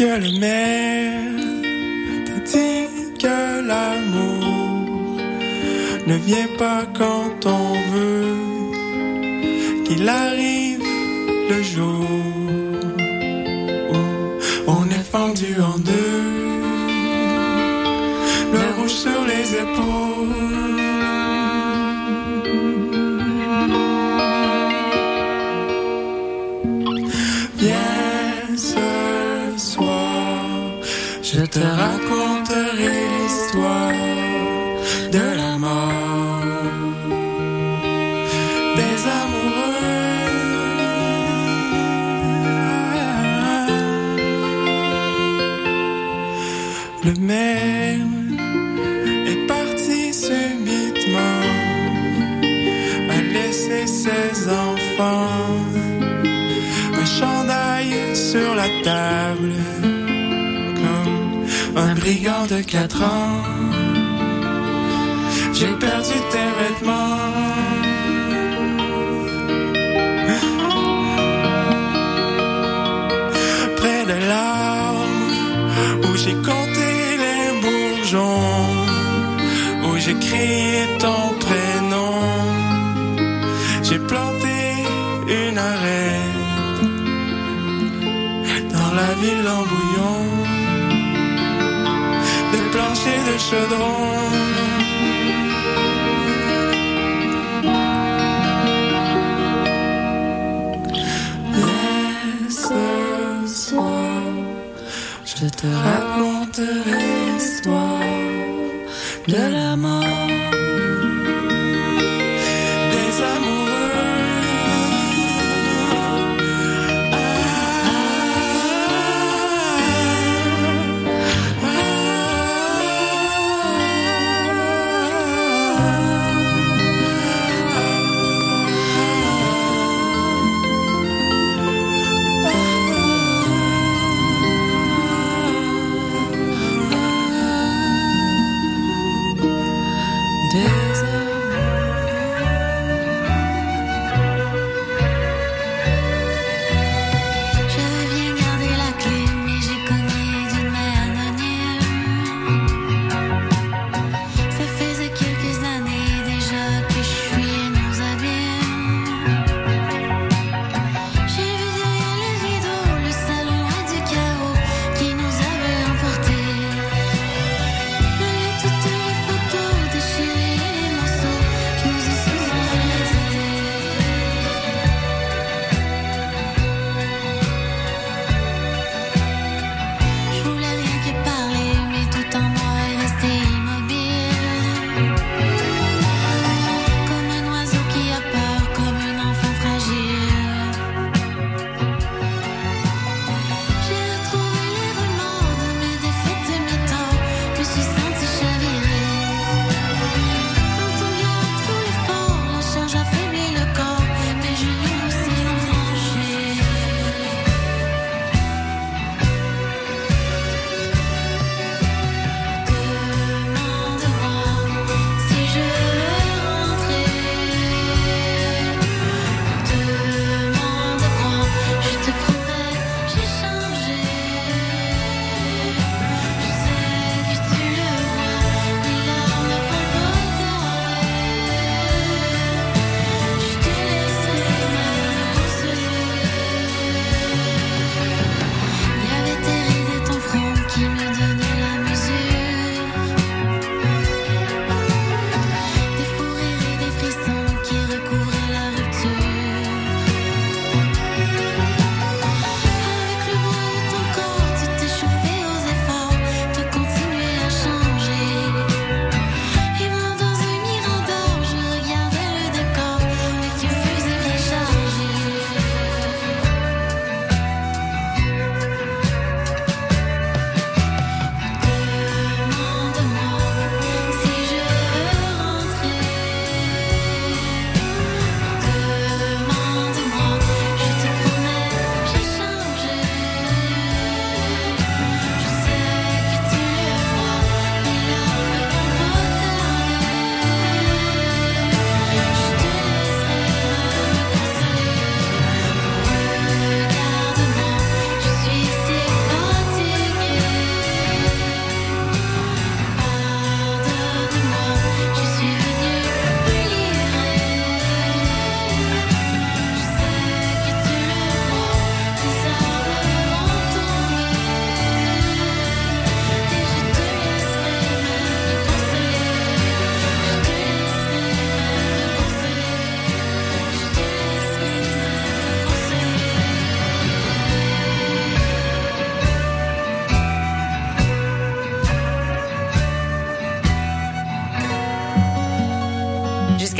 que le maire te dit que l'amour ne vient pas quand on veut, qu'il arrive le jour où on est fendu en deux, le rouge sur les épaules. te raconterai l'histoire de la mort des amoureux. Le même est parti subitement, a laissé ses enfants, un chandail sur la table brigand de 4 ans. J'ai perdu tes vêtements. Près de l'arbre où j'ai compté les bourgeons, où j'ai crié ton prénom. J'ai planté une arête dans la ville en bouillon de chaudron. je te raconterai l'histoire de la mort.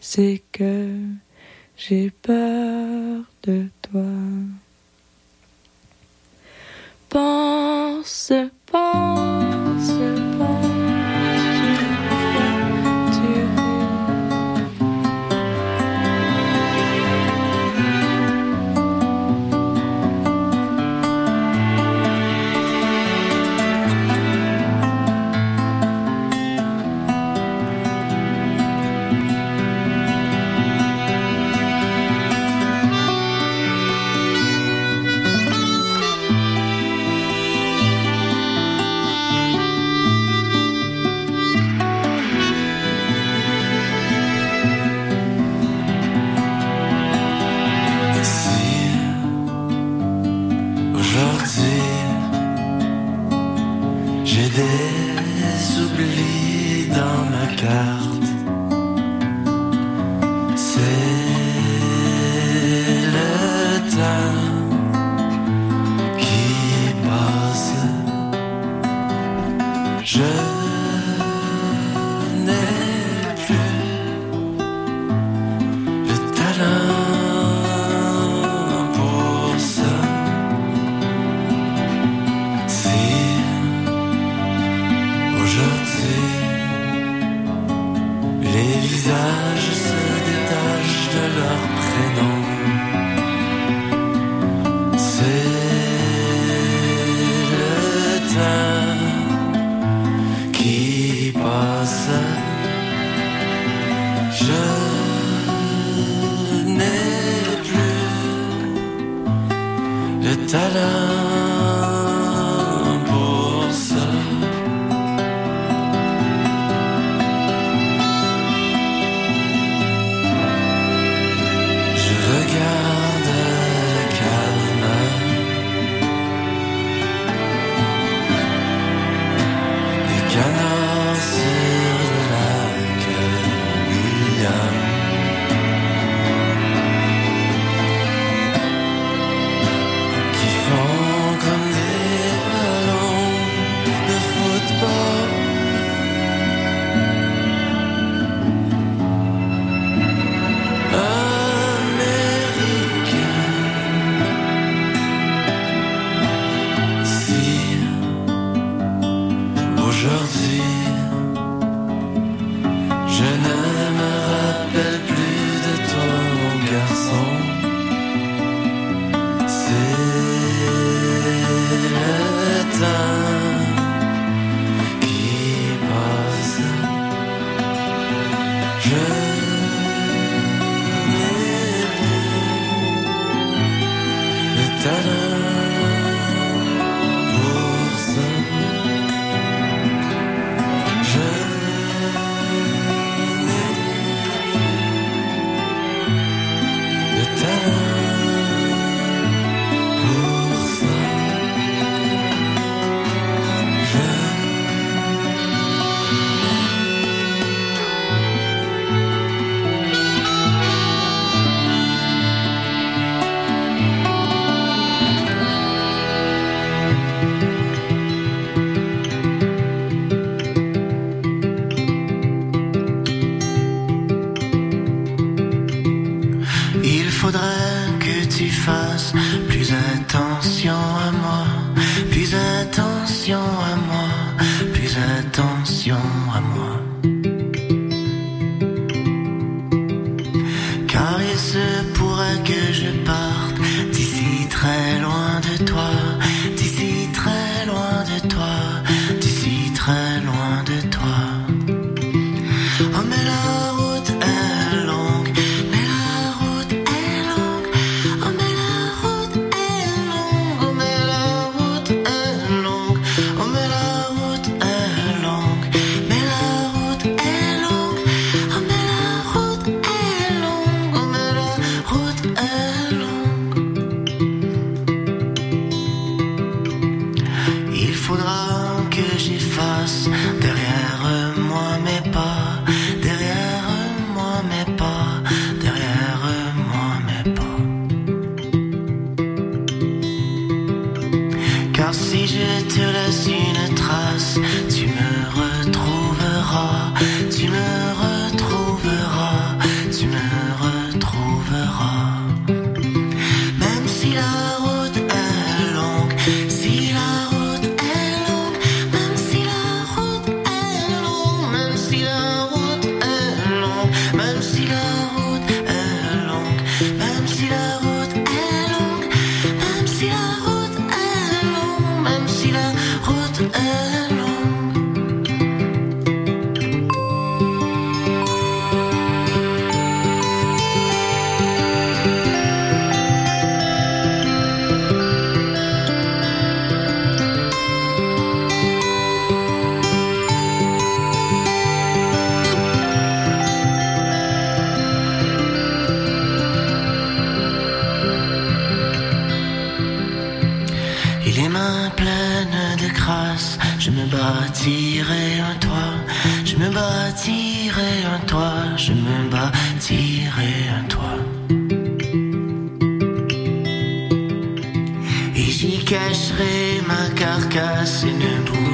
c'est que j'ai peur de toi.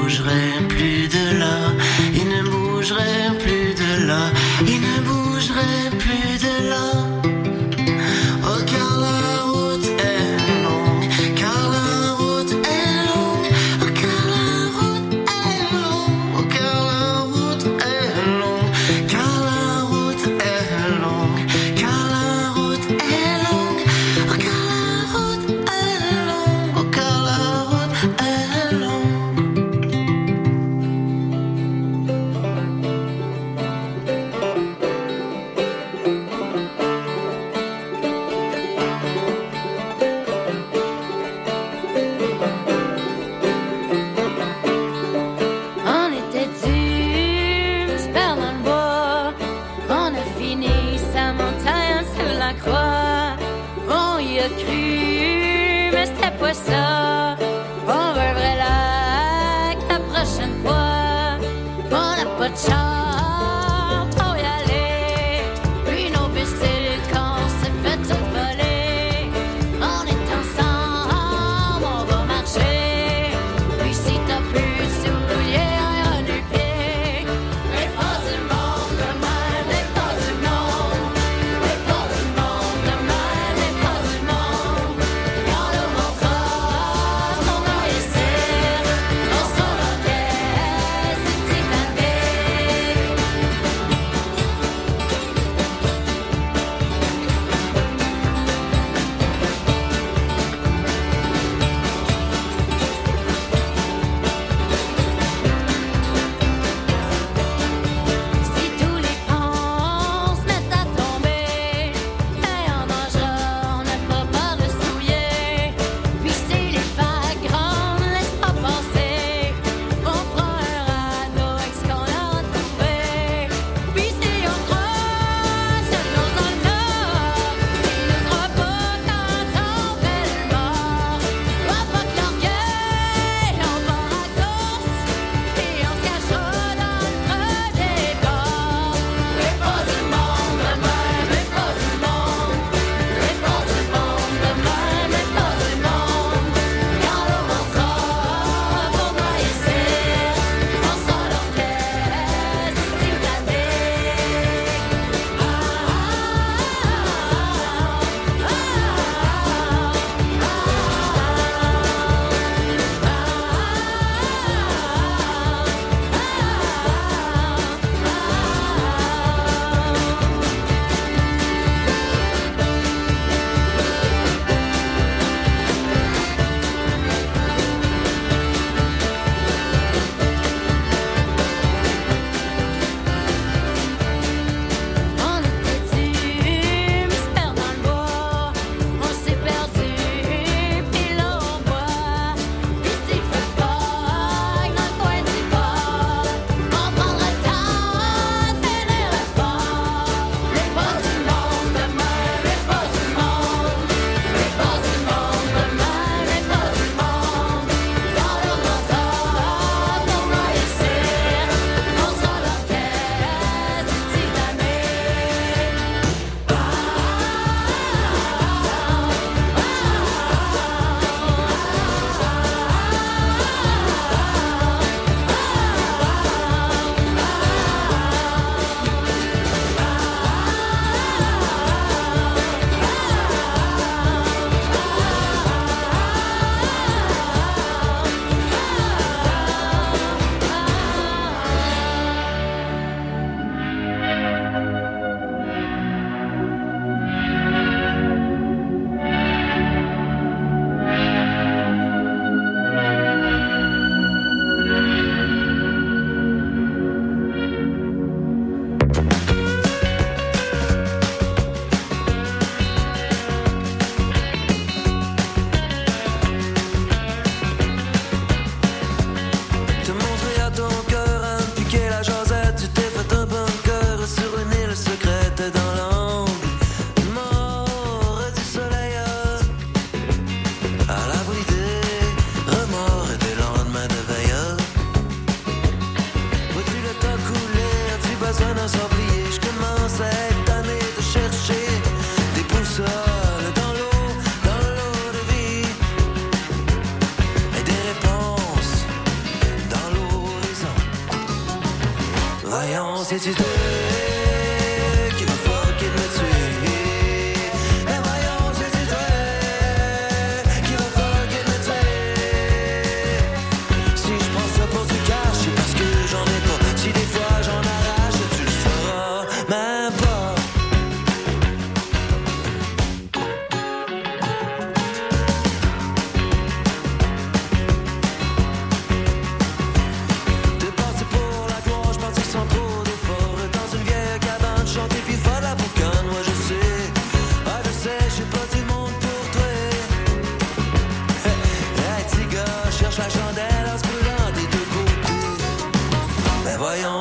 bougerai plus de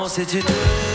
c'est une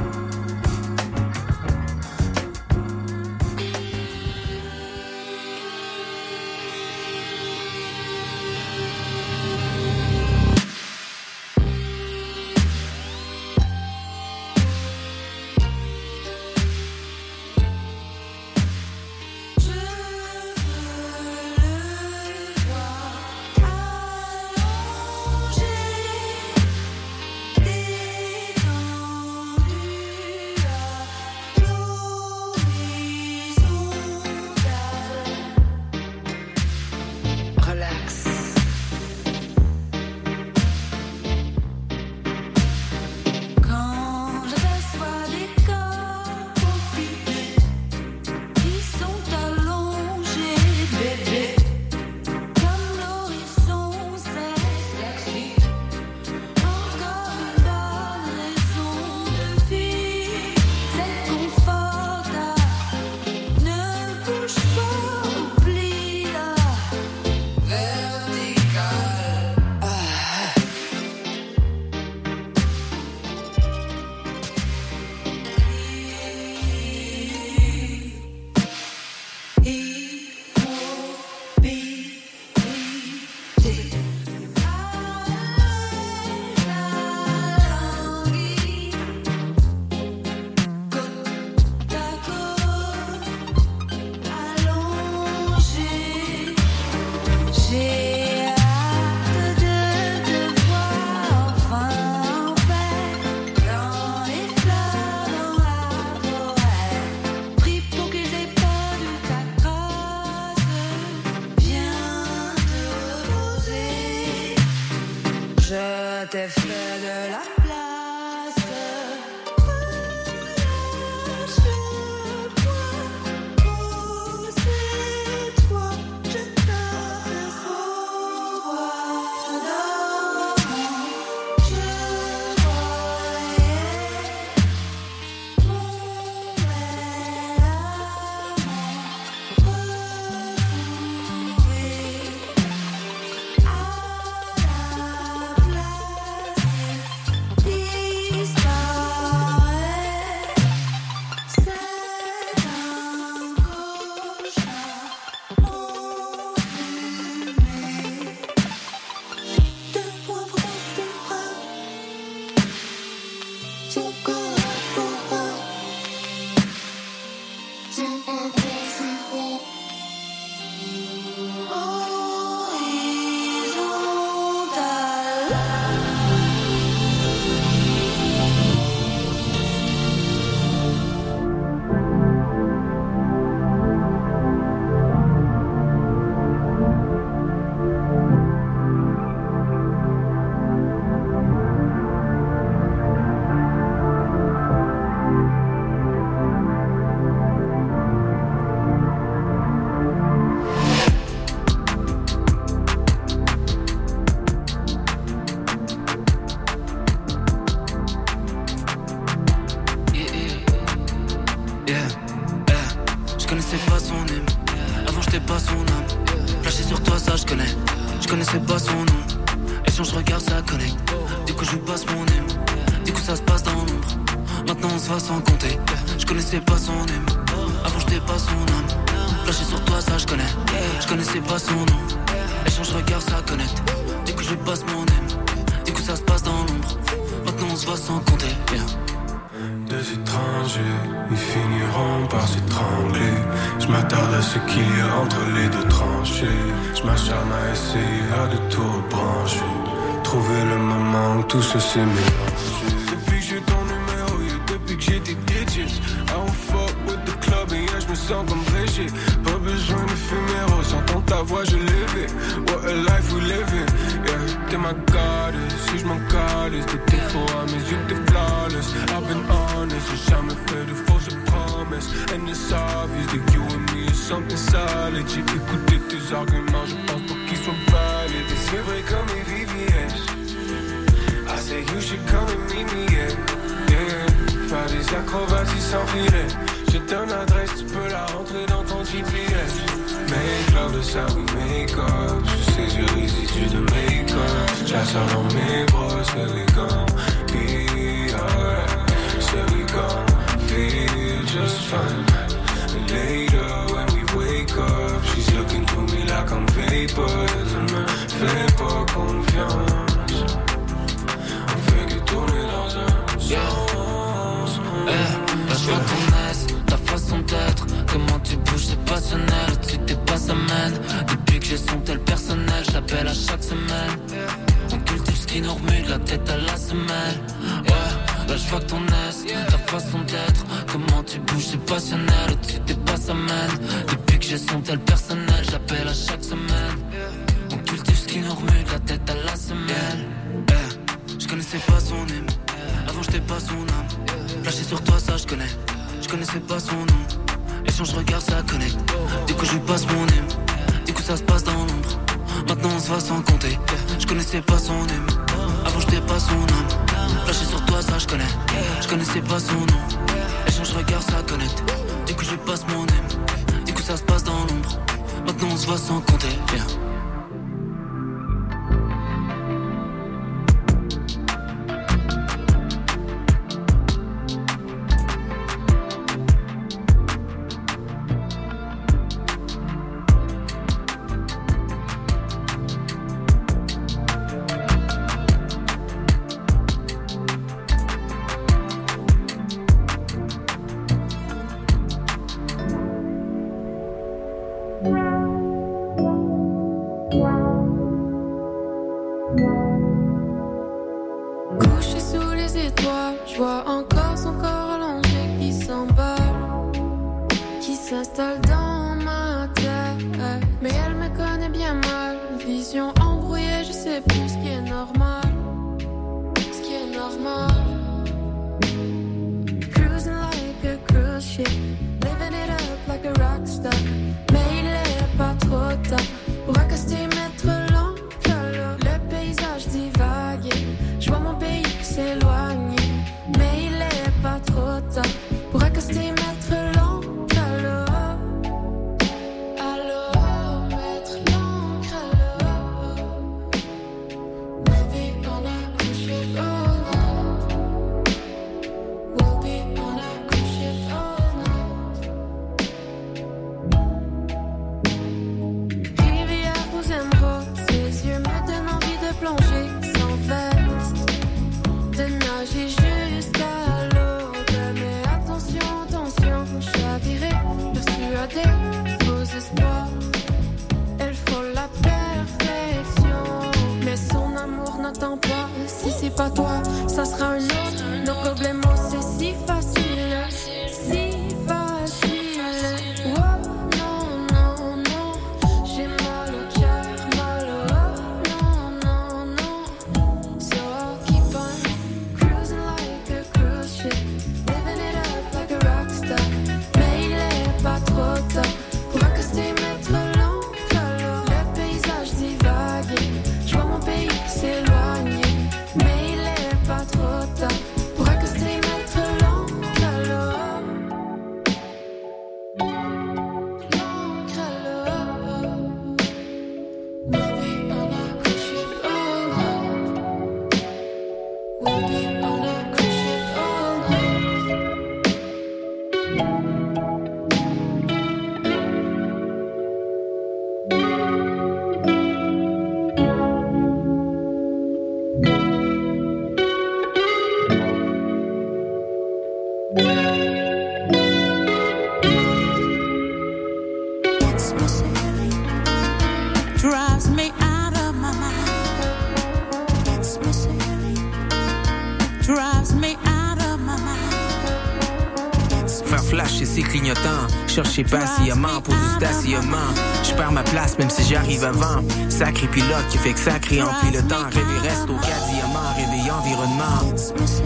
tout. Trouver le moment où tout se s'est mélangé. Depuis que j'ai ton numéro, yeah, depuis que j'ai tes digits. I don't fuck with the club et yeah, je me sens comme Brigitte. Pas besoin de fuméro, s'entend ta voix, je l'ai What a life we live in. Yeah, t'es ma goddess, si je m'en calisse. Des défauts à mes yeux, t'es flawless. I've been honest, j'ai jamais fait de fausses promesses. And it's obvious that you and me is something solid. J'ai écouté tes arguments, je pense pas qu'ils soient I say you should come and meet me, yeah. yeah. Faire des acrobaties sans filet. Je te donne l'adresse, tu peux la rentrer dans ton GPS. Make love, de ça we make up. Sous ses yeux résidus de make-up. Sors dans mes bras, c'est we gon' be alright. C'est gon' feel just fine. Later when we wake up, she's looking through me I'm vapor. Ne me fais pas confiance. On fait que dans un sens. Eh, je ton ta façon d'être Comment tu bouges c'est passionnel de tes pas ça mène Depuis que j'ai son tel personnel Je l'appelle à chaque semaine On cultive ce qui nous remue de la tête à la semelle Ouais, là je vois ton aise, ta façon d'être. Comment tu bouges c'est passionnel. Au-dessus de tes pas ça mène Depuis que j'ai son tel personnel Je l'appelle à chaque semaine. On cultive ce qui nous remue la tête à la semelle. Eh, Je connaissais pas son hymne Avant j'étais pas son âme Flashé sur toi ça je connais. Je connaissais pas son nom. Je regarde ça connecte. Du coup je lui passe mon hymne Du coup ça se passe dans l'ombre. Maintenant on se va sans compter. Je connaissais pas son hymne Avant j'étais pas son âme Flashé sur toi ça je connais. Je connaissais pas son nom. Je regarde ça connecte Du coup je passe mon hymne Du coup ça se passe dans l'ombre. Maintenant on se va sans compter. Yeah. Si c'est pas toi, ça sera un autre. Nos problèmes, c'est si facile, Patiemment pour du stationnement. Je perds ma place même si j'arrive avant. Sacré pilote qui fait que sacré emplit le temps. Rêver reste au cas diamant, réveiller environnement.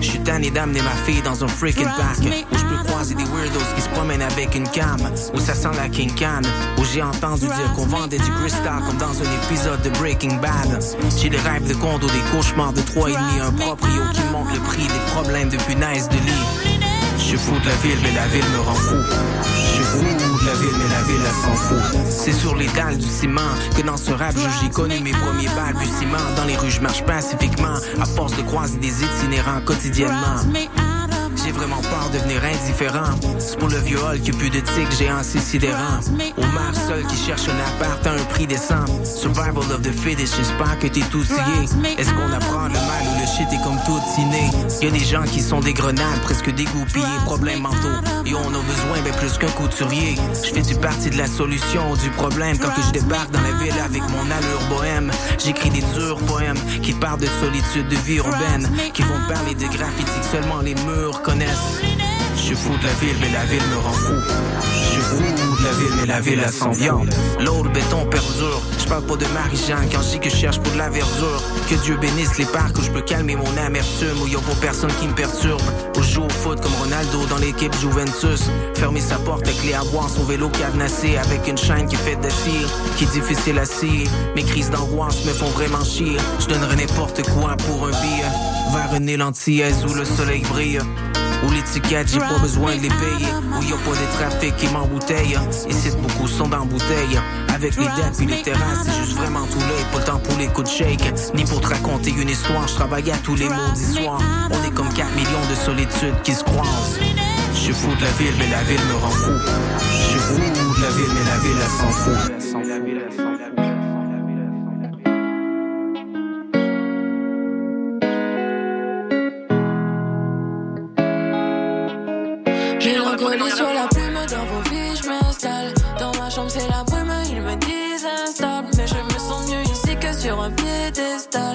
Je suis tanné d'amener ma fille dans un freaking park. Où je peux croiser des weirdos qui se promènent avec une cam. Où ça sent la king can. Où j'ai entendu dire qu'on vendait du crystal comme dans un épisode de Breaking Bad. J'ai des rêves de condo, des cauchemars de trois et demi. Un proprio qui monte le prix des problèmes de punaise de lit. Je suis fou de la ville, mais la ville me rend fou. Je suis fou de la ville, mais la ville, elle s'en fout. C'est sur les dalles du ciment que dans ce rap, j'ai connu mes premiers balbutiements. Dans les rues, je marche pacifiquement, à force de croiser des itinérants quotidiennement. J'ai vraiment peur de devenir indifférent. C'est pour le hall qui a plus de tic, géant c'est sidérant. Maire seul qui cherche un appart à un prix décent. Survival of the fittest, j'espère que t'es tout scié. Est-ce qu'on apprend le mal ou le shit est comme tout inné? Y a des gens qui sont des grenades, presque dégoupillés, problèmes mentaux. Et on a besoin ben plus qu'un couturier. Je fais du parti de la solution du problème quand que je débarque dans la ville avec mon allure bohème. J'écris des durs poèmes qui parlent de solitude, de vie urbaine, qui vont parler de graffiti que seulement les murs. Je suis fou de la ville, mais la ville me rend fou. Je suis fou de la ville, mais la ville elle s'en viande. L'eau, le béton perdure. Je parle pas de Marie-Jeanne quand je que cherche pour de la verdure. Que Dieu bénisse les parcs où je peux calmer mon amertume. Où y a pas personne qui me perturbe. Où je joue au foot comme Ronaldo dans l'équipe Juventus. Fermer sa porte avec à boire, son vélo cadenassé avec une chaîne qui fait d'acier. Qui est difficile à scier. Mes crises d'angoisse me font vraiment chier. Je donnerais n'importe quoi pour un billet. Vers une île antillaise où le soleil brille. Où les tickets, j'ai pas besoin de les payer. Où y a pas de trafic qui m'embouteille. Ici, beaucoup sont dans bouteille. Avec les dettes puis les terrasses, c'est juste vraiment tout l'œil. Pas le temps pour les coups de shake. Ni pour te raconter une histoire. Je travaille à tous les maudits soirs. On est comme 4 millions de solitudes qui se croisent. Je suis fou de la ville, mais la ville me rend fou. Je suis fou de la ville, mais la ville, elle s'en fout. Un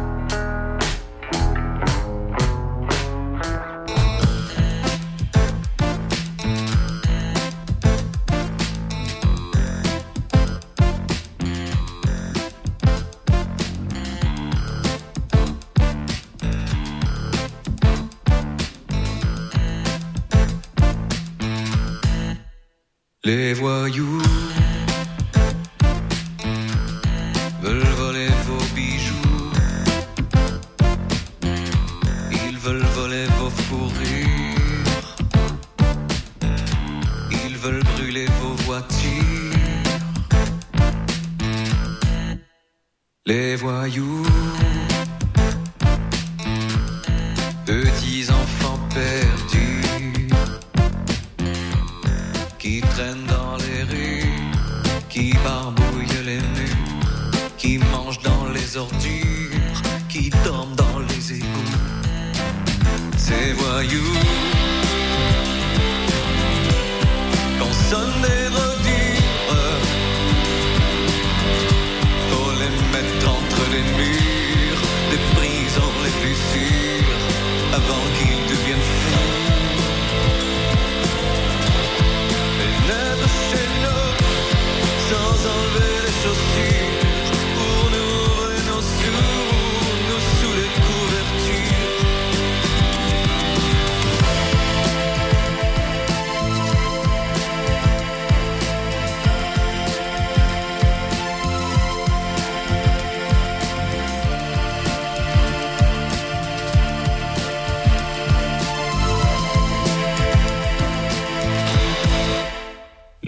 Des voyous. Quand sonne des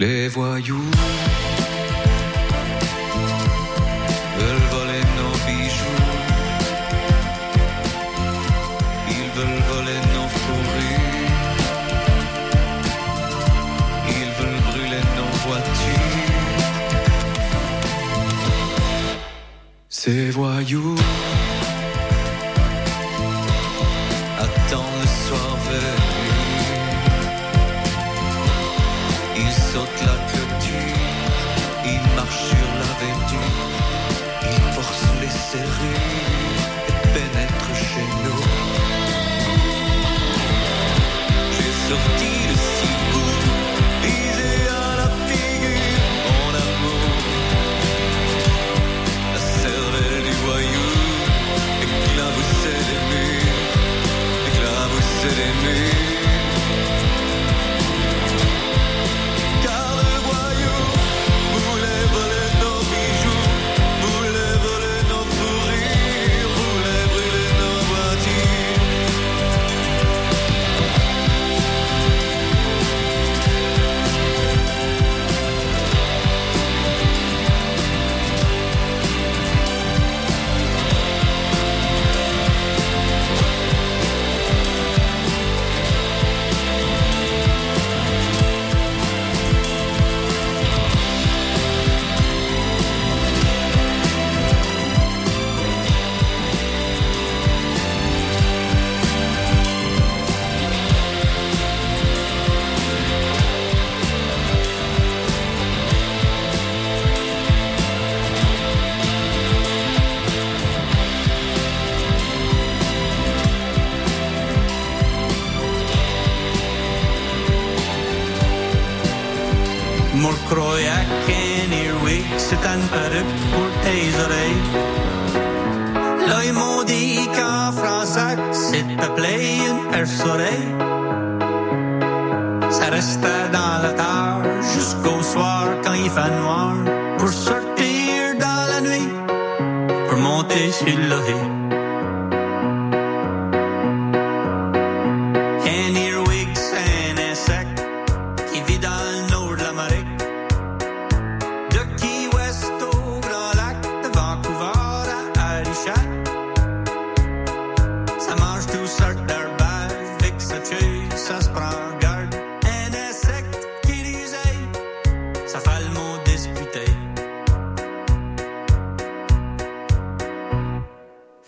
Ces voyous veulent voler nos bijoux, ils veulent voler nos fourrures, ils veulent brûler nos voitures. Ces voyous.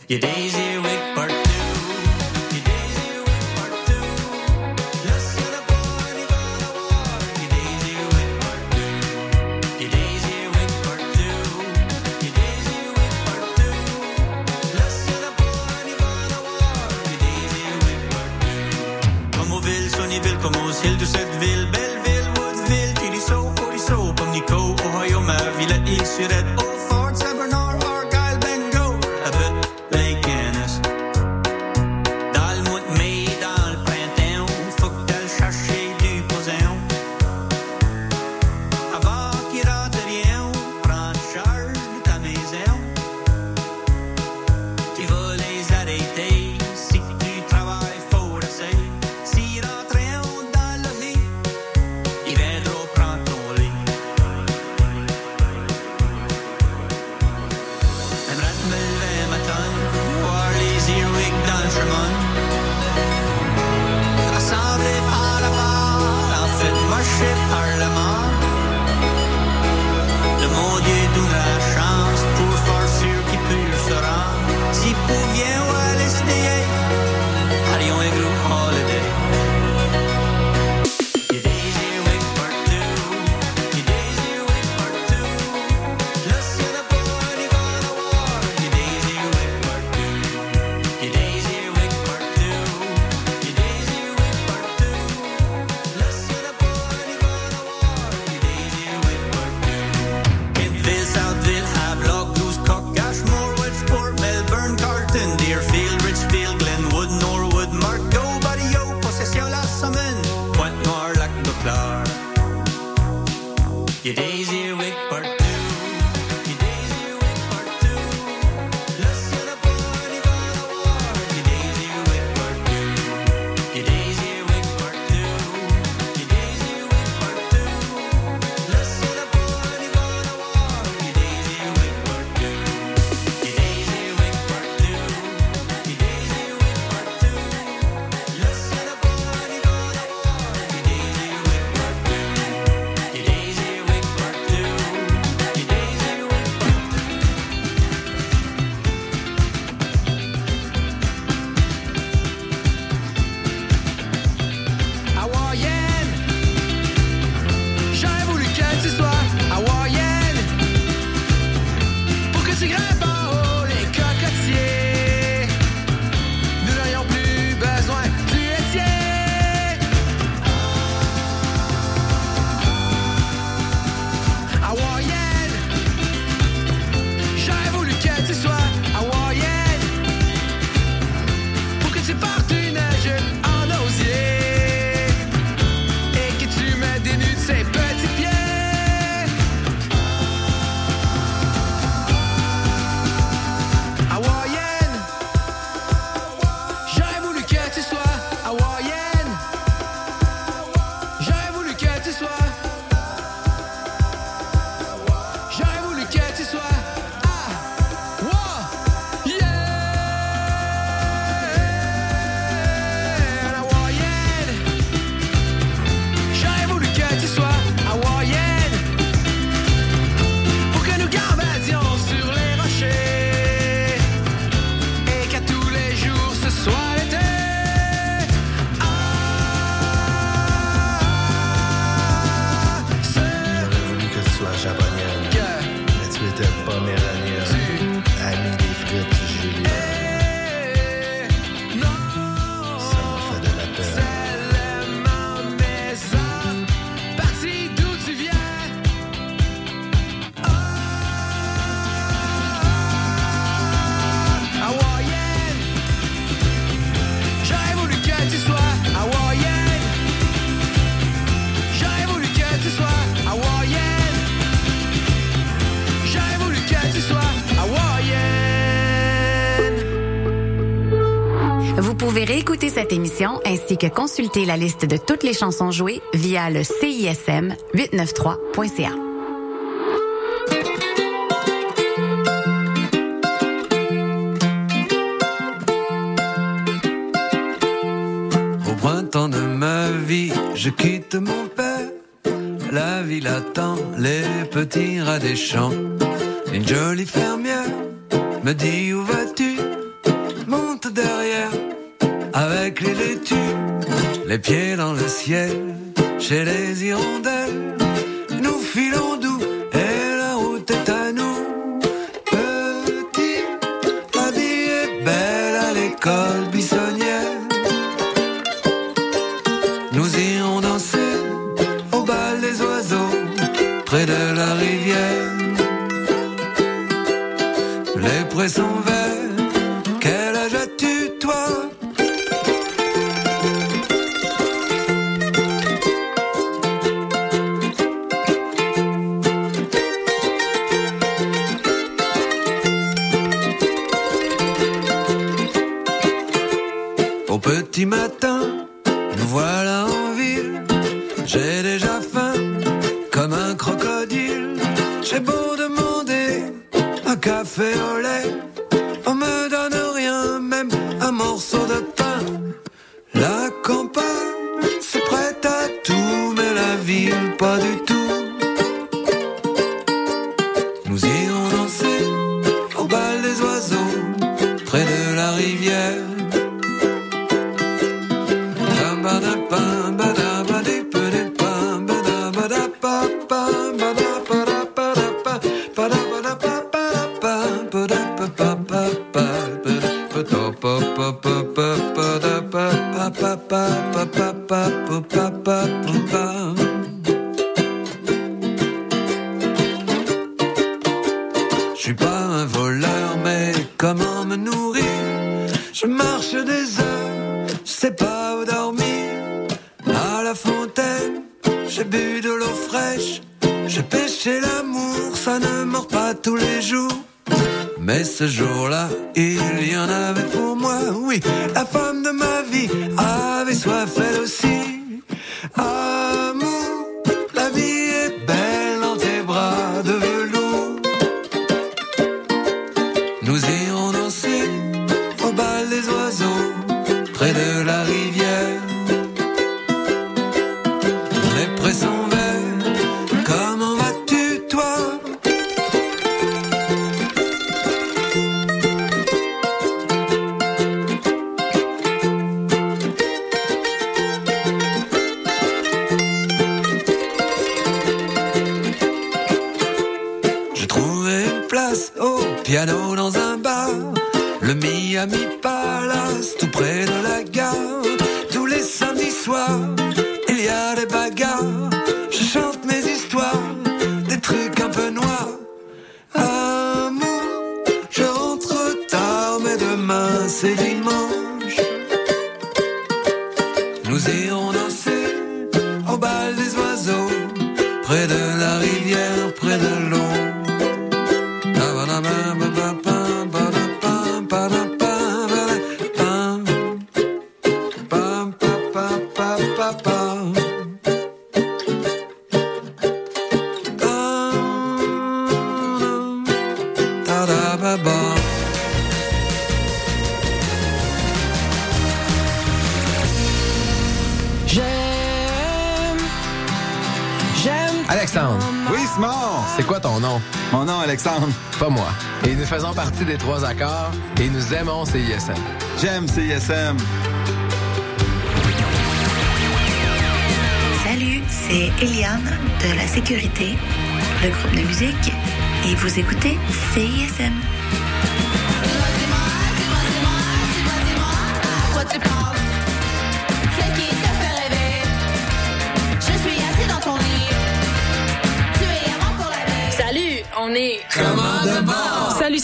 Your days Your days ainsi que consulter la liste de toutes les chansons jouées via le CISM 893.ca. Au printemps de ma vie, je quitte mon père. La ville attend les petits rats des champs. Une jolie ferme seré petit matin, piano dans un bar, le Miami Palace, tout près de la gare. Partie des trois accords et nous aimons CISM. J'aime CISM. Salut, c'est Eliane de la Sécurité, le groupe de musique, et vous écoutez CISM. Quoi tu penses? C'est qui t'a fait rêver? Je suis assis dans ton lit. Tu es avant pour la vie. Salut, on est. Salut,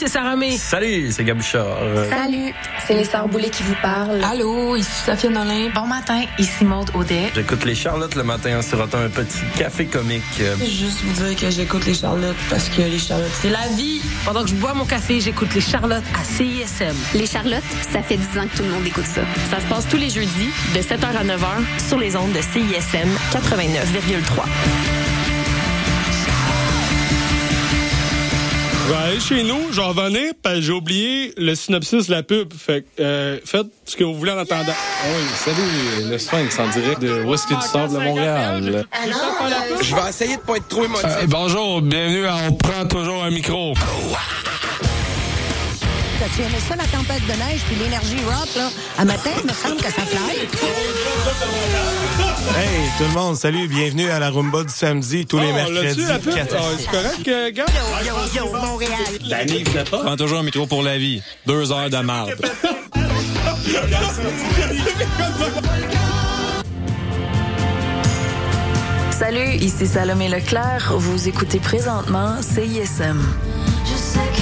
c'est Sarah May. Salut, c'est Gabouchard. Salut, c'est les Sœurs Boulay qui vous parlent. Allô, ici Safia Nolin. Bon matin, ici Maude Audet. J'écoute les Charlottes le matin en sirotant un petit café comique. Euh, Je vais Juste vous dire que j'écoute les Charlottes parce que les Charlottes, c'est la vie. Pendant que je bois mon café, j'écoute les Charlottes à CISM. Les Charlottes, ça fait 10 ans que tout le monde écoute ça. Ça se passe tous les jeudis de 7h à 9h sur les ondes de CISM 89,3. Vais aller chez nous, je vais revenir, parce que j'ai oublié le synopsis de la pub. Fait que, euh, faites ce que vous voulez en attendant. Oui, salut, le Sphinx en direct de Whisky du Sable de Montréal? Je vais essayer de pas être trop émotif. Euh, bonjour, bienvenue à On prend toujours un micro. T'as-tu aimé ça, la tempête de neige puis l'énergie rock, là? À matin, il me semble que ça fly. Hey, tout le monde, salut, bienvenue à la Rumba du samedi, tous les Oh, mercredis. l'as-tu, la pub? 4 à Ah, c'est correct, euh, gars? Yo, yo, yo, Montréal. Danny, vous pas? Prends toujours un micro pour la vie. Deux heures de marde. Salut, ici Salomé Leclerc. Vous écoutez présentement CISM. Je sais que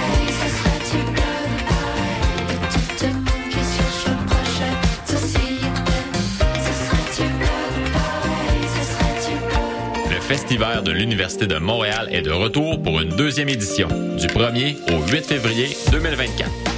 Le Festival de l'Université de Montréal est de retour pour une deuxième édition, du 1er au 8 février 2024.